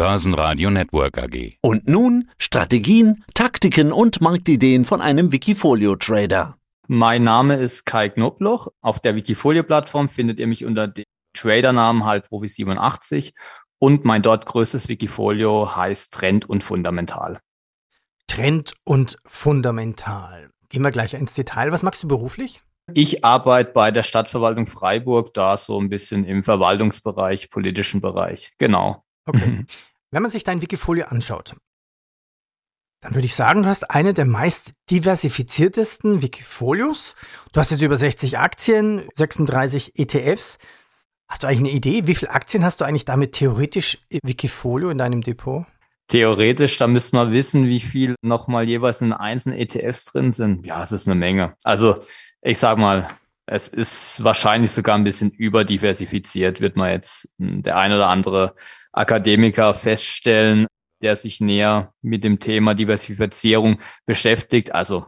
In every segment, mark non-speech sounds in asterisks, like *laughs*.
Börsenradio Network AG. Und nun Strategien, Taktiken und Marktideen von einem Wikifolio-Trader. Mein Name ist Kai Knobloch. Auf der Wikifolio-Plattform findet ihr mich unter dem Tradernamen Halbprofi87 und mein dort größtes Wikifolio heißt Trend und Fundamental. Trend und Fundamental. Gehen wir gleich ins Detail. Was machst du beruflich? Ich arbeite bei der Stadtverwaltung Freiburg, da so ein bisschen im Verwaltungsbereich, politischen Bereich. Genau. Okay. *laughs* Wenn man sich dein Wikifolio anschaut, dann würde ich sagen, du hast eine der meist diversifiziertesten Wikifolios. Du hast jetzt über 60 Aktien, 36 ETFs. Hast du eigentlich eine Idee, wie viele Aktien hast du eigentlich damit theoretisch im Wikifolio in deinem Depot? Theoretisch, da müsste man wissen, wie viel nochmal jeweils in einzelnen ETFs drin sind. Ja, es ist eine Menge. Also ich sag mal, es ist wahrscheinlich sogar ein bisschen überdiversifiziert, wird man jetzt hm, der ein oder andere Akademiker feststellen, der sich näher mit dem Thema Diversifizierung beschäftigt. Also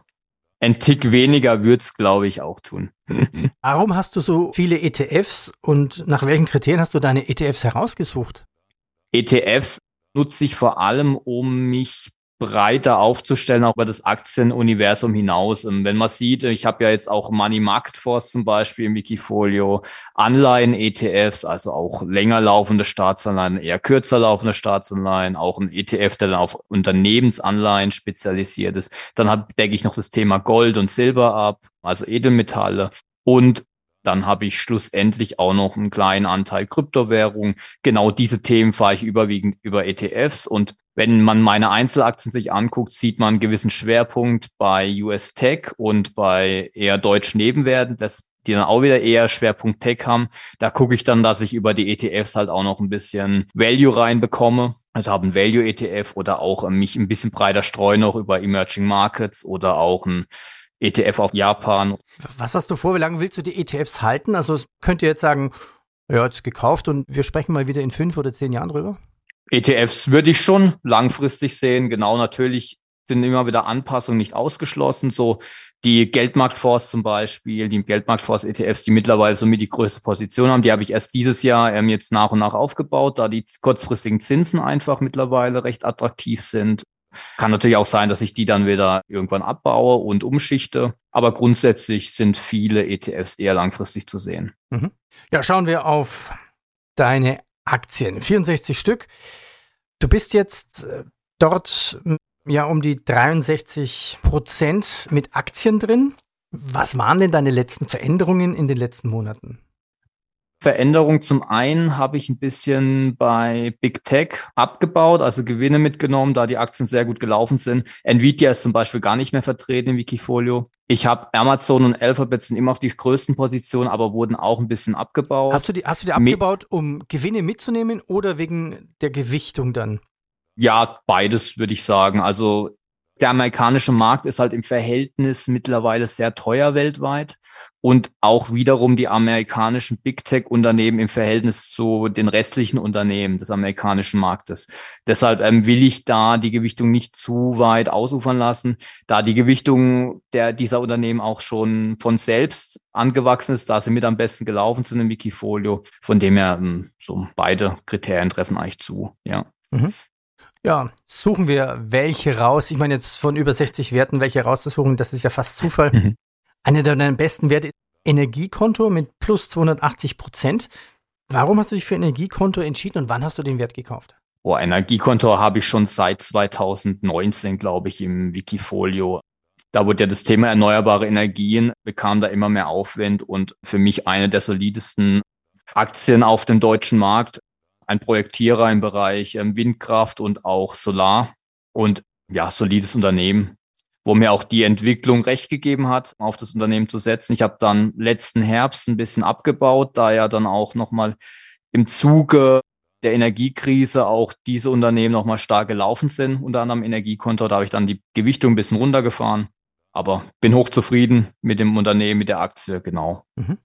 ein Tick weniger würde es, glaube ich, auch tun. *laughs* Warum hast du so viele ETFs und nach welchen Kriterien hast du deine ETFs herausgesucht? ETFs nutze ich vor allem, um mich breiter aufzustellen, auch über das Aktienuniversum hinaus. Und wenn man sieht, ich habe ja jetzt auch Money Market Force zum Beispiel im Wikifolio, Anleihen-ETFs, also auch länger laufende Staatsanleihen, eher kürzer laufende Staatsanleihen, auch ein ETF, der dann auf Unternehmensanleihen spezialisiert ist. Dann decke ich noch das Thema Gold und Silber ab, also Edelmetalle. Und dann habe ich schlussendlich auch noch einen kleinen Anteil Kryptowährung. Genau diese Themen fahre ich überwiegend über ETFs und wenn man meine Einzelaktien sich anguckt, sieht man einen gewissen Schwerpunkt bei US Tech und bei eher deutschen Nebenwerten, das, die dann auch wieder eher Schwerpunkt Tech haben. Da gucke ich dann, dass ich über die ETFs halt auch noch ein bisschen Value reinbekomme. Also habe ein Value ETF oder auch mich ein bisschen breiter streuen noch über Emerging Markets oder auch ein ETF auf Japan. Was hast du vor? Wie lange willst du die ETFs halten? Also könnt ihr jetzt sagen, ja, jetzt gekauft und wir sprechen mal wieder in fünf oder zehn Jahren drüber? ETFs würde ich schon langfristig sehen. Genau, natürlich sind immer wieder Anpassungen nicht ausgeschlossen. So die Geldmarktfonds zum Beispiel, die Geldmarktfonds ETFs, die mittlerweile somit die größte Position haben, die habe ich erst dieses Jahr ähm, jetzt nach und nach aufgebaut, da die kurzfristigen Zinsen einfach mittlerweile recht attraktiv sind. Kann natürlich auch sein, dass ich die dann wieder irgendwann abbaue und umschichte. Aber grundsätzlich sind viele ETFs eher langfristig zu sehen. Mhm. Ja, schauen wir auf deine Aktien. 64 Stück. Du bist jetzt äh, dort ja um die 63 Prozent mit Aktien drin. Was waren denn deine letzten Veränderungen in den letzten Monaten? Veränderung zum einen habe ich ein bisschen bei Big Tech abgebaut, also Gewinne mitgenommen, da die Aktien sehr gut gelaufen sind. Nvidia ist zum Beispiel gar nicht mehr vertreten im Wikifolio. Ich habe Amazon und Alphabet sind immer auf die größten Positionen, aber wurden auch ein bisschen abgebaut. Hast du die, hast du die abgebaut, um Gewinne mitzunehmen oder wegen der Gewichtung dann? Ja, beides würde ich sagen. Also der amerikanische Markt ist halt im Verhältnis mittlerweile sehr teuer weltweit und auch wiederum die amerikanischen Big Tech Unternehmen im Verhältnis zu den restlichen Unternehmen des amerikanischen Marktes. Deshalb ähm, will ich da die Gewichtung nicht zu weit ausufern lassen, da die Gewichtung der dieser Unternehmen auch schon von selbst angewachsen ist, da sie mit am besten gelaufen sind im Wikifolio. Von dem her ähm, so beide Kriterien treffen eigentlich zu. Ja. Mhm. Ja, suchen wir welche raus. Ich meine jetzt von über 60 Werten welche rauszusuchen, das ist ja fast Zufall. Mhm. Einer deiner besten Werte ist Energiekonto mit plus 280 Prozent. Warum hast du dich für Energiekonto entschieden und wann hast du den Wert gekauft? Oh, Energiekonto habe ich schon seit 2019, glaube ich, im Wikifolio. Da wurde ja das Thema erneuerbare Energien, bekam da immer mehr Aufwind und für mich eine der solidesten Aktien auf dem deutschen Markt ein Projektierer im Bereich ähm, Windkraft und auch Solar und ja, solides Unternehmen, wo mir auch die Entwicklung recht gegeben hat, auf das Unternehmen zu setzen. Ich habe dann letzten Herbst ein bisschen abgebaut, da ja dann auch nochmal im Zuge der Energiekrise auch diese Unternehmen nochmal stark gelaufen sind, unter anderem Energiekonto. Da habe ich dann die Gewichtung ein bisschen runtergefahren, aber bin hochzufrieden mit dem Unternehmen, mit der Aktie, genau. Mhm.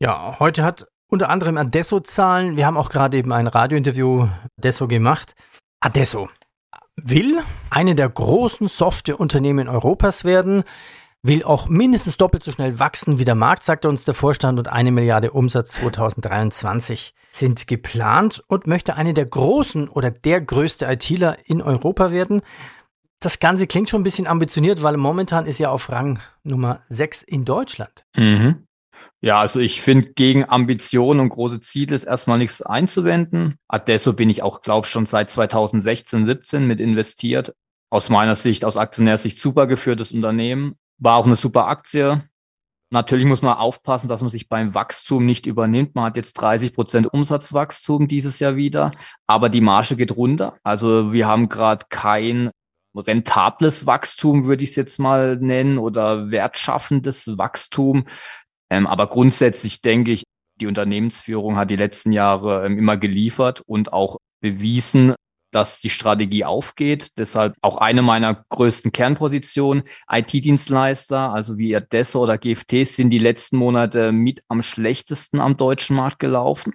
Ja, heute hat unter anderem Adesso-Zahlen. Wir haben auch gerade eben ein Radiointerview Adesso gemacht. Adesso will eine der großen Softwareunternehmen Europas werden. will auch mindestens doppelt so schnell wachsen wie der Markt, sagte uns der Vorstand, und eine Milliarde Umsatz 2023 sind geplant und möchte eine der großen oder der größte ITler in Europa werden. Das Ganze klingt schon ein bisschen ambitioniert, weil momentan ist ja auf Rang Nummer 6 in Deutschland. Mhm. Ja, also ich finde, gegen Ambitionen und große Ziele ist erstmal nichts einzuwenden. Adesso bin ich auch, glaube ich, schon seit 2016, 17 mit investiert. Aus meiner Sicht, aus Aktionärsicht super geführtes Unternehmen. War auch eine super Aktie. Natürlich muss man aufpassen, dass man sich beim Wachstum nicht übernimmt. Man hat jetzt 30 Prozent Umsatzwachstum dieses Jahr wieder, aber die Marge geht runter. Also wir haben gerade kein rentables Wachstum, würde ich es jetzt mal nennen, oder wertschaffendes Wachstum. Ähm, aber grundsätzlich denke ich, die Unternehmensführung hat die letzten Jahre ähm, immer geliefert und auch bewiesen, dass die Strategie aufgeht. Deshalb auch eine meiner größten Kernpositionen. IT-Dienstleister, also wie Adesso oder GFT, sind die letzten Monate mit am schlechtesten am deutschen Markt gelaufen.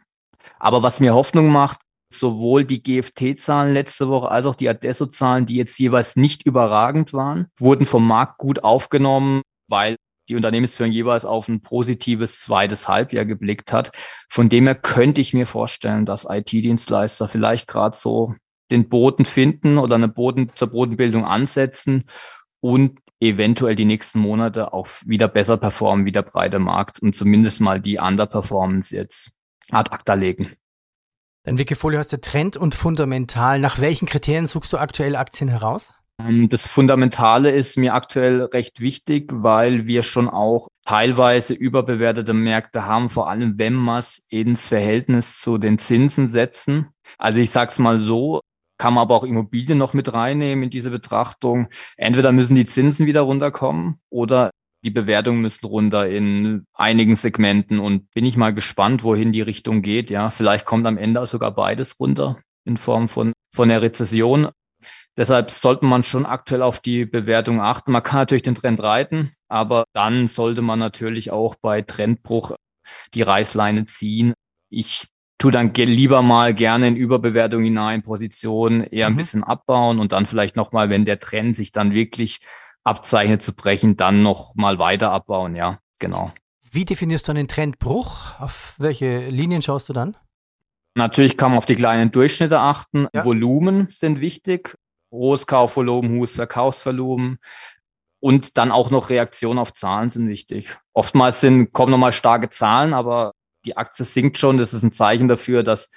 Aber was mir Hoffnung macht, sowohl die GFT-Zahlen letzte Woche als auch die Adesso-Zahlen, die jetzt jeweils nicht überragend waren, wurden vom Markt gut aufgenommen, weil die Unternehmensführung jeweils auf ein positives zweites Halbjahr geblickt hat. Von dem her könnte ich mir vorstellen, dass IT-Dienstleister vielleicht gerade so den Boden finden oder eine Boden zur Bodenbildung ansetzen und eventuell die nächsten Monate auch wieder besser performen wie der breite Markt und zumindest mal die Underperformance jetzt ad acta legen. Dein Wikifolio heißt ja Trend und fundamental. Nach welchen Kriterien suchst du aktuell Aktien heraus? Ähm, das Fundamentale ist mir aktuell recht wichtig, weil wir schon auch teilweise überbewertete Märkte haben, vor allem wenn wir es ins Verhältnis zu den Zinsen setzen. Also ich sage es mal so, kann man aber auch Immobilien noch mit reinnehmen in diese Betrachtung. Entweder müssen die Zinsen wieder runterkommen oder die Bewertungen müssen runter in einigen Segmenten und bin ich mal gespannt, wohin die Richtung geht. Ja, vielleicht kommt am Ende sogar beides runter in Form von, von der Rezession. Deshalb sollte man schon aktuell auf die Bewertung achten. Man kann natürlich den Trend reiten, aber dann sollte man natürlich auch bei Trendbruch die Reißleine ziehen. Ich tu dann lieber mal gerne in Überbewertung hinein, Positionen eher ein mhm. bisschen abbauen und dann vielleicht nochmal, wenn der Trend sich dann wirklich abzeichnet zu brechen, dann nochmal weiter abbauen, ja, genau. Wie definierst du einen Trendbruch? Auf welche Linien schaust du dann? Natürlich kann man auf die kleinen Durchschnitte achten. Ja. Volumen sind wichtig. Hohes Kaufvolumen, hohes Verkaufsvolumen. Und dann auch noch Reaktionen auf Zahlen sind wichtig. Oftmals sind, kommen nochmal starke Zahlen, aber die Aktie sinkt schon. Das ist ein Zeichen dafür, dass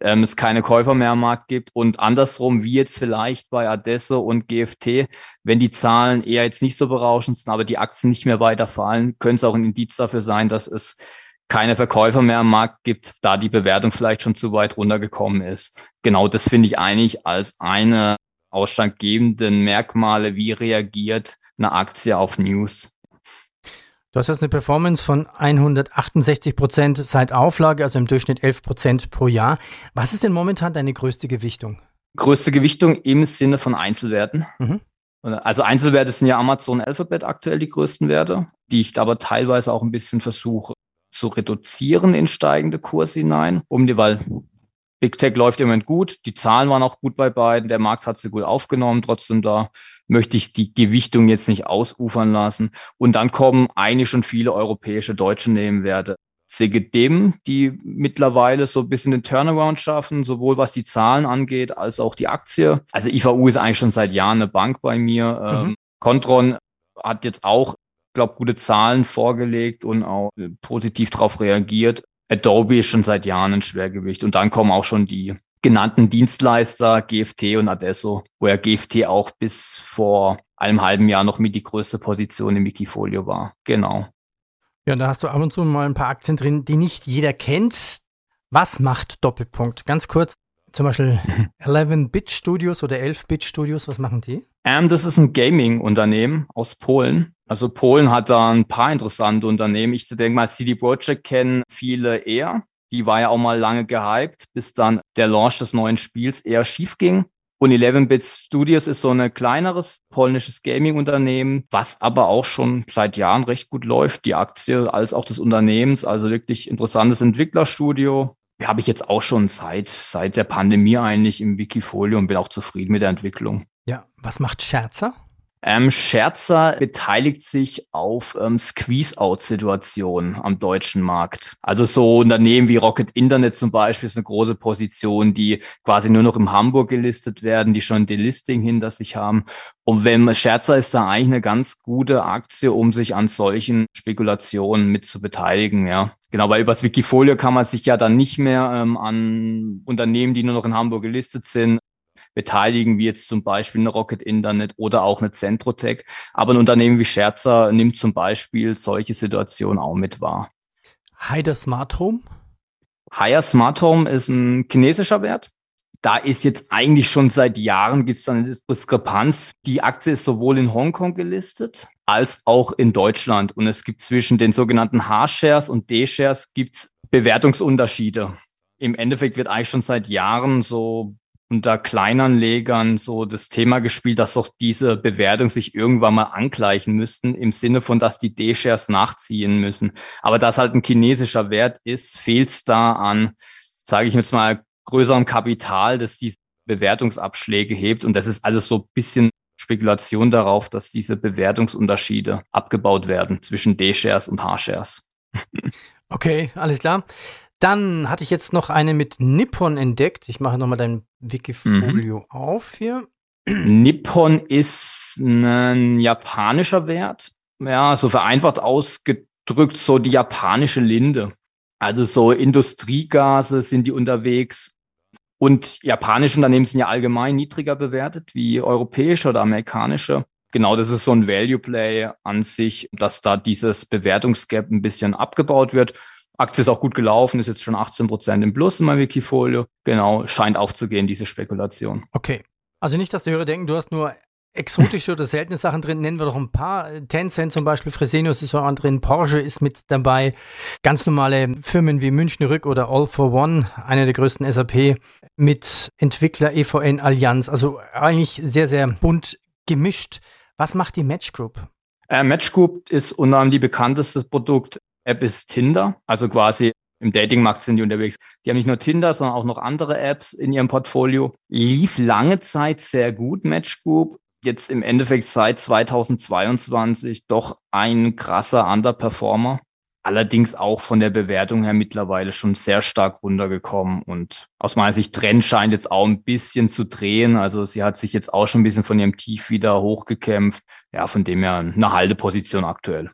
ähm, es keine Käufer mehr am Markt gibt. Und andersrum, wie jetzt vielleicht bei Adesso und GFT, wenn die Zahlen eher jetzt nicht so berauschend sind, aber die Aktien nicht mehr weiter fallen, könnte es auch ein Indiz dafür sein, dass es keine Verkäufer mehr am Markt gibt, da die Bewertung vielleicht schon zu weit runtergekommen ist. Genau das finde ich eigentlich als eine ausschlaggebenden Merkmale, wie reagiert eine Aktie auf News. Du hast jetzt eine Performance von 168 Prozent seit Auflage, also im Durchschnitt 11 Prozent pro Jahr. Was ist denn momentan deine größte Gewichtung? Größte Gewichtung im Sinne von Einzelwerten. Mhm. Also Einzelwerte sind ja Amazon Alphabet aktuell die größten Werte, die ich aber teilweise auch ein bisschen versuche zu reduzieren in steigende Kurse hinein, um die, weil Big Tech läuft im Moment gut, die Zahlen waren auch gut bei beiden, der Markt hat sie gut aufgenommen, trotzdem da möchte ich die Gewichtung jetzt nicht ausufern lassen. Und dann kommen eigentlich schon viele europäische deutsche Nebenwerte. CGDIM, die mittlerweile so ein bisschen den Turnaround schaffen, sowohl was die Zahlen angeht, als auch die Aktie. Also IVU ist eigentlich schon seit Jahren eine Bank bei mir. Mhm. Ähm, Contron hat jetzt auch, glaube gute Zahlen vorgelegt und auch positiv darauf reagiert. Adobe ist schon seit Jahren ein Schwergewicht. Und dann kommen auch schon die genannten Dienstleister GFT und Adesso, wo ja GFT auch bis vor einem halben Jahr noch mit die größte Position im Wikifolio war. Genau. Ja, da hast du ab und zu mal ein paar Aktien drin, die nicht jeder kennt. Was macht Doppelpunkt? Ganz kurz, zum Beispiel 11-Bit Studios oder 11-Bit Studios, was machen die? Ähm, das ist ein Gaming-Unternehmen aus Polen. Also Polen hat da ein paar interessante Unternehmen. Ich denke mal, CD Projekt kennen viele eher. Die war ja auch mal lange gehypt, bis dann der Launch des neuen Spiels eher schief ging. Und 11-Bit Studios ist so ein kleineres polnisches Gaming-Unternehmen, was aber auch schon seit Jahren recht gut läuft, die Aktie als auch des Unternehmens. Also wirklich interessantes Entwicklerstudio. Habe ich jetzt auch schon seit, seit der Pandemie eigentlich im Wikifolio und bin auch zufrieden mit der Entwicklung. Ja, was macht Scherzer? Ähm, Scherzer beteiligt sich auf ähm, Squeeze-Out-Situationen am deutschen Markt. Also so Unternehmen wie Rocket Internet zum Beispiel ist eine große Position, die quasi nur noch in Hamburg gelistet werden, die schon Delisting hinter sich haben. Und wenn Scherzer ist da eigentlich eine ganz gute Aktie, um sich an solchen Spekulationen mit zu beteiligen, ja. Genau, weil übers Wikifolio kann man sich ja dann nicht mehr ähm, an Unternehmen, die nur noch in Hamburg gelistet sind, beteiligen, wie jetzt zum Beispiel eine Rocket Internet oder auch eine Centrotech. Aber ein Unternehmen wie Scherzer nimmt zum Beispiel solche Situationen auch mit wahr. Haider Smart Home? Haier Smart Home ist ein chinesischer Wert. Da ist jetzt eigentlich schon seit Jahren gibt es eine Diskrepanz. Die Aktie ist sowohl in Hongkong gelistet als auch in Deutschland. Und es gibt zwischen den sogenannten H-Shares und D-Shares gibt's Bewertungsunterschiede. Im Endeffekt wird eigentlich schon seit Jahren so unter Kleinanlegern so das Thema gespielt, dass doch diese Bewertung sich irgendwann mal angleichen müssten, im Sinne von, dass die D-Shares nachziehen müssen. Aber da es halt ein chinesischer Wert ist, fehlt es da an, sage ich jetzt mal, größerem Kapital, das diese Bewertungsabschläge hebt. Und das ist alles so ein bisschen Spekulation darauf, dass diese Bewertungsunterschiede abgebaut werden zwischen D-Shares und H-Shares. Okay, alles klar. Dann hatte ich jetzt noch eine mit Nippon entdeckt. Ich mache nochmal dein Wikifolio mhm. auf hier. Nippon ist ein japanischer Wert. Ja, so vereinfacht ausgedrückt, so die japanische Linde. Also so Industriegase sind die unterwegs. Und japanische Unternehmen sind ja allgemein niedriger bewertet wie europäische oder amerikanische. Genau, das ist so ein Value Play an sich, dass da dieses Bewertungsgap ein bisschen abgebaut wird. Aktie ist auch gut gelaufen, ist jetzt schon 18 Prozent im Plus in meinem Wikifolio. Genau, scheint aufzugehen, diese Spekulation. Okay. Also nicht, dass die Hörer denken, du hast nur exotische oder seltene Sachen drin. Nennen wir doch ein paar. Tencent zum Beispiel, Fresenius ist auch drin, Porsche ist mit dabei. Ganz normale Firmen wie München Rück oder All for One, eine der größten SAP, mit Entwickler EVN Allianz. Also eigentlich sehr, sehr bunt gemischt. Was macht die Match Group? Äh, Match Group ist unter anderem die bekannteste Produkt App ist Tinder. Also quasi im Datingmarkt sind die unterwegs. Die haben nicht nur Tinder, sondern auch noch andere Apps in ihrem Portfolio. Lief lange Zeit sehr gut, Match Group. Jetzt im Endeffekt seit 2022 doch ein krasser Underperformer. Allerdings auch von der Bewertung her mittlerweile schon sehr stark runtergekommen. Und aus meiner Sicht, Trend scheint jetzt auch ein bisschen zu drehen. Also sie hat sich jetzt auch schon ein bisschen von ihrem Tief wieder hochgekämpft. Ja, von dem her eine Halteposition aktuell.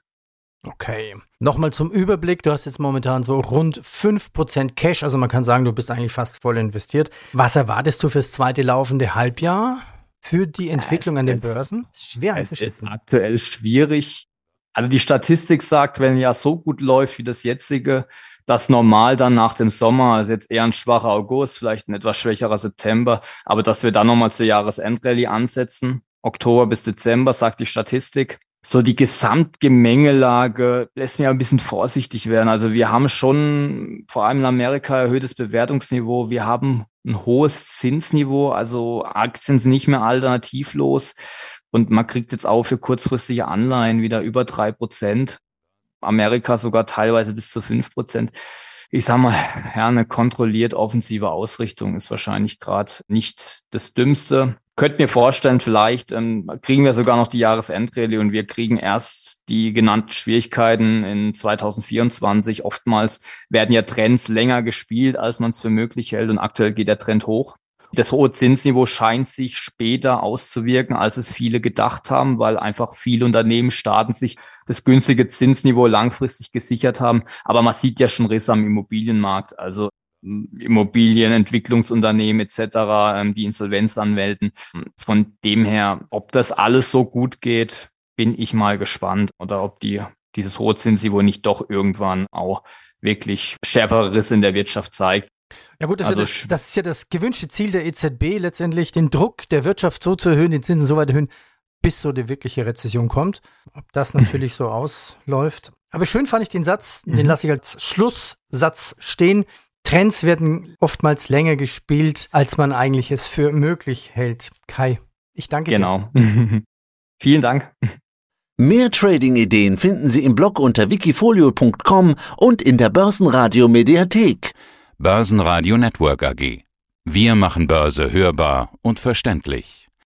Okay. Nochmal zum Überblick. Du hast jetzt momentan so rund 5% Cash. Also man kann sagen, du bist eigentlich fast voll investiert. Was erwartest du fürs zweite laufende Halbjahr für die Entwicklung an den Börsen? Ist schwer Es ist aktuell schwierig. Also die Statistik sagt, wenn ja so gut läuft wie das jetzige, dass normal dann nach dem Sommer, also jetzt eher ein schwacher August, vielleicht ein etwas schwächerer September, aber dass wir dann nochmal zur Jahresendrallye ansetzen. Oktober bis Dezember, sagt die Statistik so die Gesamtgemengelage lässt mir ein bisschen vorsichtig werden. Also wir haben schon vor allem in Amerika erhöhtes Bewertungsniveau. Wir haben ein hohes Zinsniveau, also Aktien sind nicht mehr alternativlos. Und man kriegt jetzt auch für kurzfristige Anleihen wieder über drei Prozent. Amerika sogar teilweise bis zu fünf Prozent. Ich sag mal, ja, eine kontrolliert offensive Ausrichtung ist wahrscheinlich gerade nicht das Dümmste könnte mir vorstellen, vielleicht ähm, kriegen wir sogar noch die Jahresendrallye und wir kriegen erst die genannten Schwierigkeiten in 2024. Oftmals werden ja Trends länger gespielt, als man es für möglich hält und aktuell geht der Trend hoch. Das hohe Zinsniveau scheint sich später auszuwirken, als es viele gedacht haben, weil einfach viele Unternehmen, Staaten sich das günstige Zinsniveau langfristig gesichert haben. Aber man sieht ja schon Risse am Immobilienmarkt. Also Immobilienentwicklungsunternehmen etc., ähm, die Insolvenz anmelden. Von dem her, ob das alles so gut geht, bin ich mal gespannt oder ob die dieses hohe Zinsniveau nicht doch irgendwann auch wirklich schärfere Risse in der Wirtschaft zeigt. Ja gut, das, also, ist ja das, das, ist ja das gewünschte Ziel der EZB, letztendlich den Druck der Wirtschaft so zu erhöhen, die Zinsen so weit erhöhen, bis so die wirkliche Rezession kommt. Ob das *clears throat* natürlich so ausläuft. Aber schön fand ich den Satz, den mhm. lasse ich als Schlusssatz stehen. Trends werden oftmals länger gespielt, als man eigentlich es für möglich hält. Kai, ich danke genau. dir. Genau. *laughs* Vielen Dank. Mehr Trading-Ideen finden Sie im Blog unter wikifolio.com und in der Börsenradio Mediathek. Börsenradio Network AG. Wir machen Börse hörbar und verständlich.